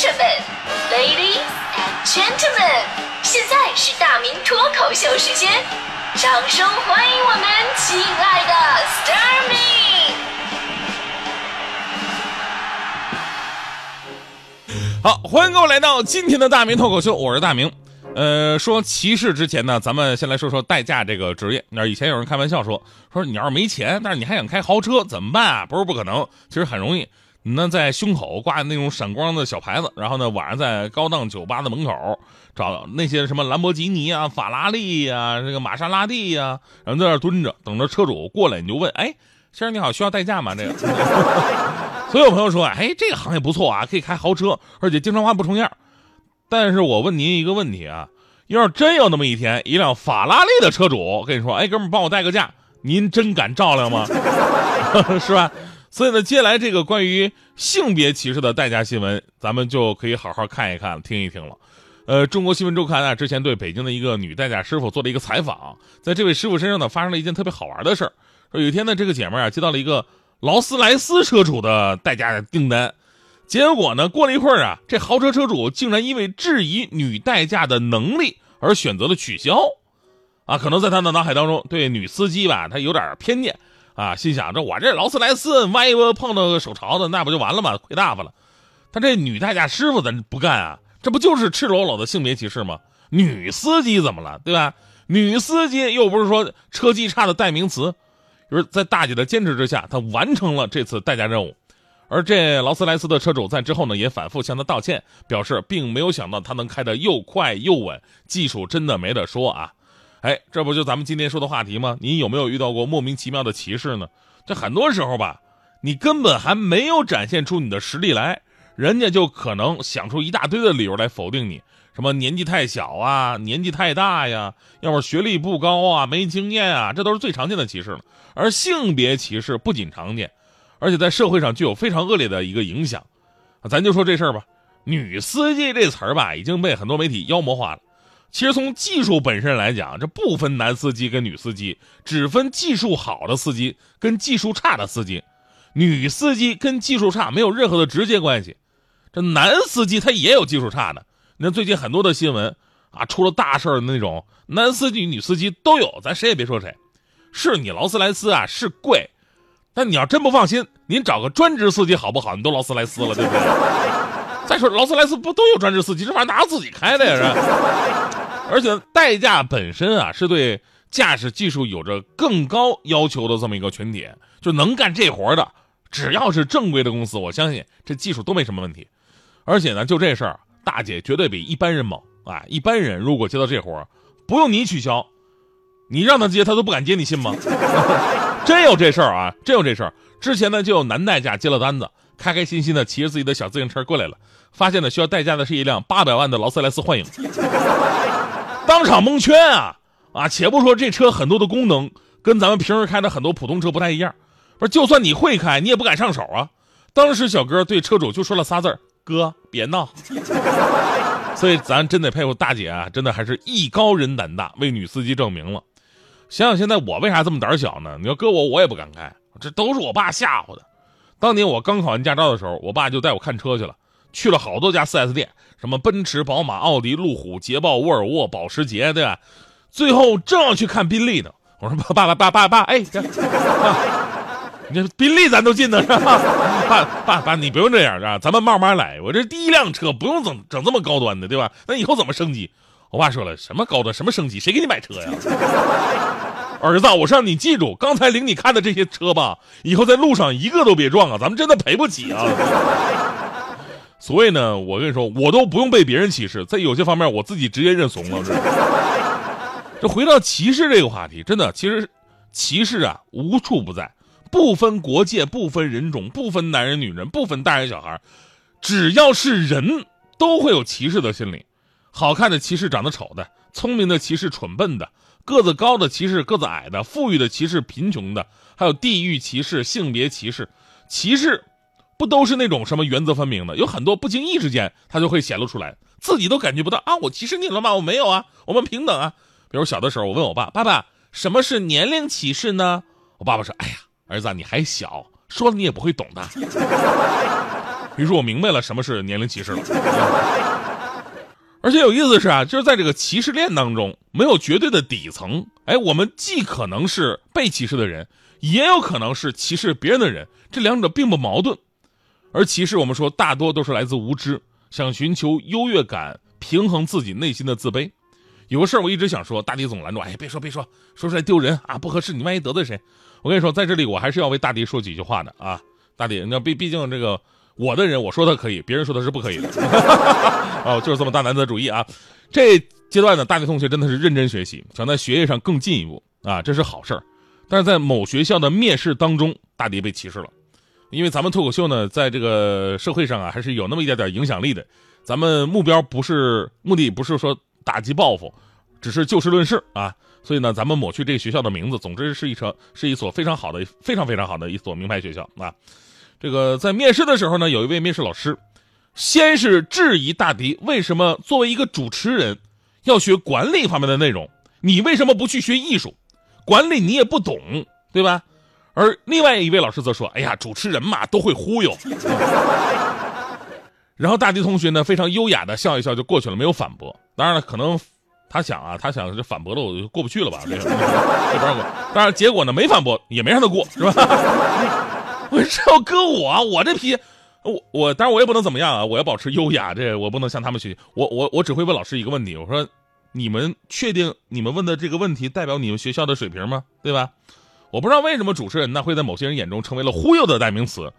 生们，Ladies and Gentlemen，现在是大明脱口秀时间，掌声欢迎我们亲爱的 s t a r m y 好，欢迎各位来到今天的大明脱口秀，我是大明。呃，说歧视之前呢，咱们先来说说代驾这个职业。那以前有人开玩笑说，说你要是没钱，但是你还想开豪车，怎么办啊？不是不可能，其实很容易。你呢，在胸口挂那种闪光的小牌子，然后呢，晚上在高档酒吧的门口找那些什么兰博基尼啊、法拉利呀、这个玛莎拉蒂呀，然后在那蹲着，等着车主过来，你就问：哎，先生你好，需要代驾吗？这个，所有朋友说：哎，这个行业不错啊，可以开豪车，而且经常换不重样。但是我问您一个问题啊，要是真有那么一天，一辆法拉利的车主跟你说：“哎，哥们，帮我代个驾。”您真敢照亮吗？是吧？所以呢，接下来这个关于性别歧视的代驾新闻，咱们就可以好好看一看、听一听了。呃，中国新闻周刊啊，之前对北京的一个女代驾师傅做了一个采访，在这位师傅身上呢，发生了一件特别好玩的事儿。说有一天呢，这个姐妹啊，接到了一个劳斯莱斯车主的代驾订单。结果呢？过了一会儿啊，这豪车车主竟然因为质疑女代驾的能力而选择了取消，啊，可能在他的脑海当中对女司机吧，他有点偏见，啊，心想这我这劳斯莱斯，万一我碰到个手潮的，那不就完了吗？亏大发了。他这女代驾师傅咱不干啊，这不就是赤裸裸的性别歧视吗？女司机怎么了，对吧？女司机又不是说车技差的代名词，就是在大姐的坚持之下，她完成了这次代驾任务。而这劳斯莱斯的车主在之后呢，也反复向她道歉，表示并没有想到她能开得又快又稳，技术真的没得说啊！哎，这不就咱们今天说的话题吗？你有没有遇到过莫名其妙的歧视呢？这很多时候吧，你根本还没有展现出你的实力来，人家就可能想出一大堆的理由来否定你，什么年纪太小啊，年纪太大呀，要么学历不高啊，没经验啊，这都是最常见的歧视了。而性别歧视不仅常见。而且在社会上具有非常恶劣的一个影响，咱就说这事儿吧，女司机这词儿吧已经被很多媒体妖魔化了。其实从技术本身来讲，这不分男司机跟女司机，只分技术好的司机跟技术差的司机。女司机跟技术差没有任何的直接关系，这男司机他也有技术差的。你看最近很多的新闻啊，出了大事儿的那种，男司机、女司机都有，咱谁也别说谁。是你劳斯莱斯啊，是贵。但你要真不放心，您找个专职司机好不好？你都劳斯莱斯了，对不对？再说劳斯莱斯不都有专职司机？这玩意儿哪有自己开的呀？是。而且代驾本身啊，是对驾驶技术有着更高要求的这么一个群体，就能干这活的，只要是正规的公司，我相信这技术都没什么问题。而且呢，就这事儿，大姐绝对比一般人猛啊！一般人如果接到这活不用你取消，你让他接，他都不敢接，你信吗？真有这事儿啊！真有这事儿。之前呢，就有男代驾接了单子，开开心心的骑着自己的小自行车过来了，发现呢需要代驾的是一辆八百万的劳斯莱斯幻影，当场蒙圈啊！啊，且不说这车很多的功能跟咱们平时开的很多普通车不太一样，不是，就算你会开，你也不敢上手啊。当时小哥对车主就说了仨字儿：“哥，别闹。”所以咱真得佩服大姐啊，真的还是艺高人胆大，为女司机证明了。想想现在我为啥这么胆小呢？你要搁我，我也不敢开，这都是我爸吓唬的。当年我刚考完驾照的时候，我爸就带我看车去了，去了好多家 4S 店，什么奔驰、宝马、奥迪、路虎、捷豹、沃尔沃、保时捷，对吧？最后正要去看宾利的，我说爸爸爸爸爸爸，哎，你这宾利咱都进的是吧？爸爸爸，你不用这样啊，咱们慢慢来。我这第一辆车不用整整这么高端的，对吧？那以后怎么升级？我爸说了，什么高端，什么升级，谁给你买车呀？儿子，我是让你记住，刚才领你看的这些车吧，以后在路上一个都别撞啊，咱们真的赔不起啊。所以呢，我跟你说，我都不用被别人歧视，在有些方面，我自己直接认怂了。这回到歧视这个话题，真的，其实歧视啊无处不在，不分国界，不分人种，不分男人女人，不分大人小孩，只要是人都会有歧视的心理。好看的歧视长得丑的，聪明的歧视蠢笨的，个子高的歧视个子矮的，富裕的歧视贫穷的，还有地域歧视、性别歧视。歧视不都是那种什么原则分明的？有很多不经意之间，他就会显露出来，自己都感觉不到啊！我歧视你了吗？我没有啊，我们平等啊。比如小的时候，我问我爸：“爸爸，什么是年龄歧视呢？”我爸爸说：“哎呀，儿子你还小，说了你也不会懂的。” 于是我明白了什么是年龄歧视了。而且有意思的是啊，就是在这个歧视链当中，没有绝对的底层。哎，我们既可能是被歧视的人，也有可能是歧视别人的人，这两者并不矛盾。而歧视，我们说大多都是来自无知，想寻求优越感，平衡自己内心的自卑。有个事儿我一直想说，大迪总拦住，哎，别说别说，说出来丢人啊，不合适，你万一得罪谁？我跟你说，在这里我还是要为大迪说几句话的啊，大迪，那毕毕竟这个。我的人，我说他可以，别人说他是不可以的。哦，就是这么大男子主义啊！这阶段呢，大迪同学真的是认真学习，想在学业上更进一步啊，这是好事儿。但是在某学校的面试当中，大迪被歧视了，因为咱们脱口秀呢，在这个社会上啊，还是有那么一点点影响力的。咱们目标不是目的，不是说打击报复，只是就事论事啊。所以呢，咱们抹去这个学校的名字，总之是一所是一所非常好的、非常非常好的一所名牌学校啊。这个在面试的时候呢，有一位面试老师，先是质疑大迪为什么作为一个主持人要学管理方面的内容，你为什么不去学艺术？管理你也不懂，对吧？而另外一位老师则说：“哎呀，主持人嘛都会忽悠。”然后大迪同学呢非常优雅的笑一笑就过去了，没有反驳。当然了，可能他想啊，他想这反驳了我就过不去了吧？这个这不让过。当然结果呢没反驳，也没让他过，是吧？我这要搁我，我这批，我我当然我也不能怎么样啊！我要保持优雅，这我不能向他们学习。我我我只会问老师一个问题，我说：你们确定你们问的这个问题代表你们学校的水平吗？对吧？我不知道为什么主持人呢会在某些人眼中成为了忽悠的代名词，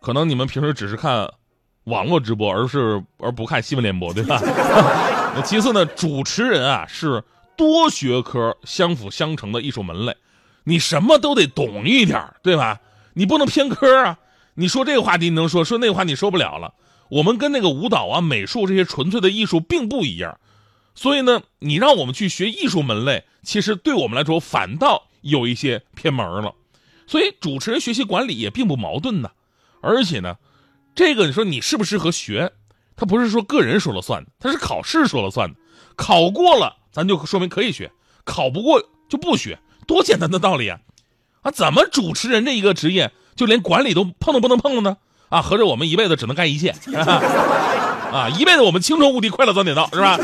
可能你们平时只是看网络直播，而是而不看新闻联播，对吧？那其次呢，主持人啊是多学科相辅相成的艺术门类，你什么都得懂一点，对吧？你不能偏科啊！你说这个话题你能说，说那个话你说不了了。我们跟那个舞蹈啊、美术这些纯粹的艺术并不一样，所以呢，你让我们去学艺术门类，其实对我们来说反倒有一些偏门了。所以主持人学习管理也并不矛盾呢。而且呢，这个你说你适不适合学，他不是说个人说了算，他是考试说了算的。考过了，咱就说明可以学；考不过就不学，多简单的道理啊！啊，怎么主持人这一个职业就连管理都碰都不能碰了呢？啊，合着我们一辈子只能干一切，啊，一辈子我们青春无敌，快乐早点到，是吧？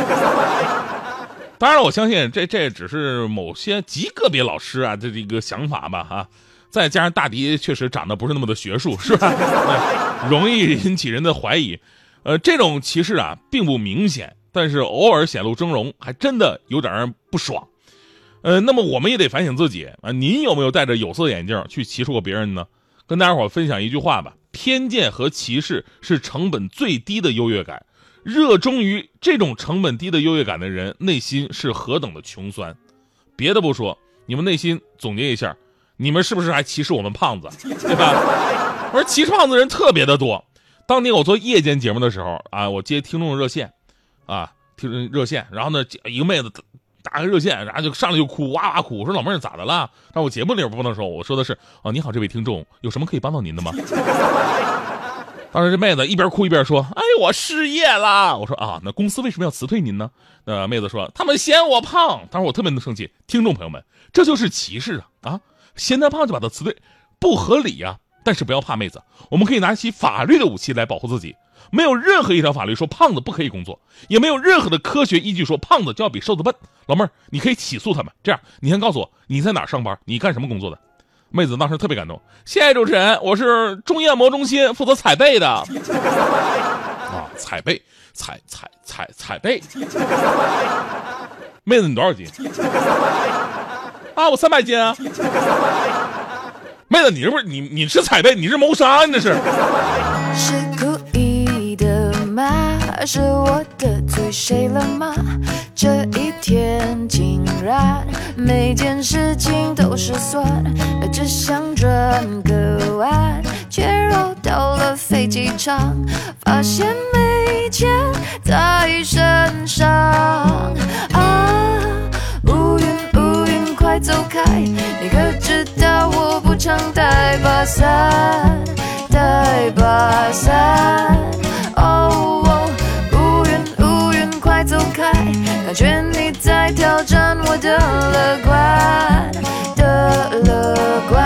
当然，我相信这这只是某些极个别老师啊的这个想法吧，哈。再加上大迪确实长得不是那么的学术，是吧？容易引起人的怀疑。呃，这种歧视啊并不明显，但是偶尔显露峥嵘，还真的有点让人不爽。呃，那么我们也得反省自己啊，您有没有戴着有色眼镜去歧视过别人呢？跟大家伙分享一句话吧：偏见和歧视是成本最低的优越感，热衷于这种成本低的优越感的人，内心是何等的穷酸。别的不说，你们内心总结一下，你们是不是还歧视我们胖子，对吧？而歧视胖子人特别的多。当年我做夜间节目的时候啊，我接听众热线，啊，听热线，然后呢，一个妹子。打个热线，然后就上来就哭，哇哇哭。我说老妹儿咋的了？但我节目里边不能说，我说的是哦，你好，这位听众，有什么可以帮到您的吗？当时这妹子一边哭一边说：“哎，我失业了。”我说啊，那公司为什么要辞退您呢？那妹子说他们嫌我胖。当时我特别的生气。听众朋友们，这就是歧视啊啊！嫌他胖就把他辞退，不合理呀。但是不要怕，妹子，我们可以拿起法律的武器来保护自己。没有任何一条法律说胖子不可以工作，也没有任何的科学依据说胖子就要比瘦子笨。老妹儿，你可以起诉他们。这样，你先告诉我你在哪上班，你干什么工作的？妹子当时特别感动，谢谢主持人，我是中医按摩中心负责踩背的。啊，踩背，踩踩踩踩背。妹子，你多少斤？啊，我三百斤啊。妹子，你是不是你你是踩背？你是谋杀？你这是故意的吗？是我得罪谁了吗？这一天竟然每件事情都失算，只想转个弯，却绕到了飞机场，发现没钱在身上。啊，乌云乌云快走开，你可知道我不常带把伞，带把伞。感觉你在挑战我的乐观的乐观。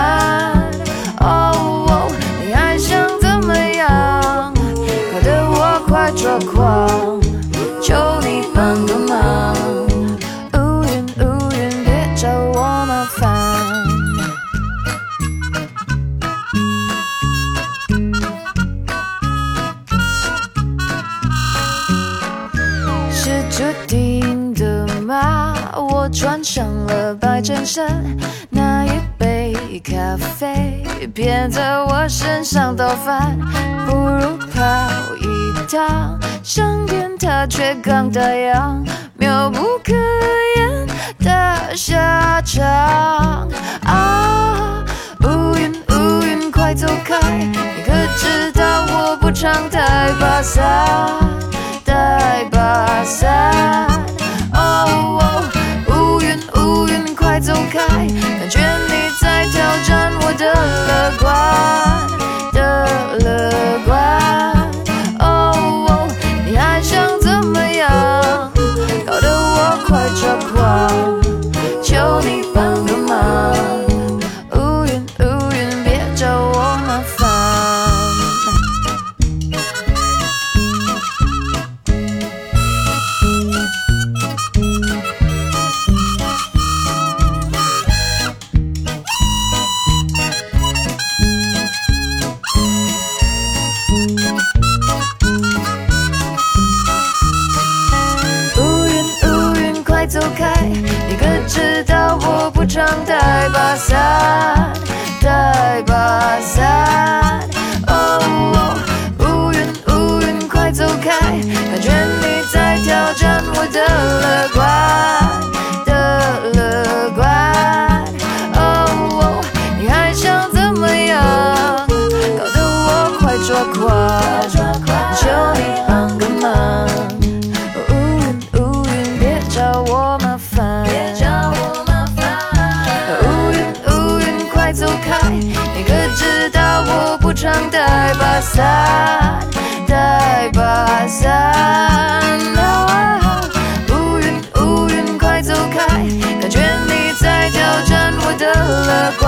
哦，你还想怎么样？搞得我快抓狂，求你帮个忙。乌云乌云，别找我麻烦。是注定？我穿上了白衬衫，那一杯咖啡偏在我身上倒翻，不如跑一趟，商店它却刚打烊，妙不可言的下场啊！乌云乌云，快走开！你可知道我不常带把伞，带把伞。走开！感觉你在挑战我的乐观的乐观。知道我不常带把伞，带把伞。哦，乌云乌云，快走开！感觉你在挑战我的乐观带把伞，带把伞。啊乌云乌云，快走开！感觉你在挑战我的乐观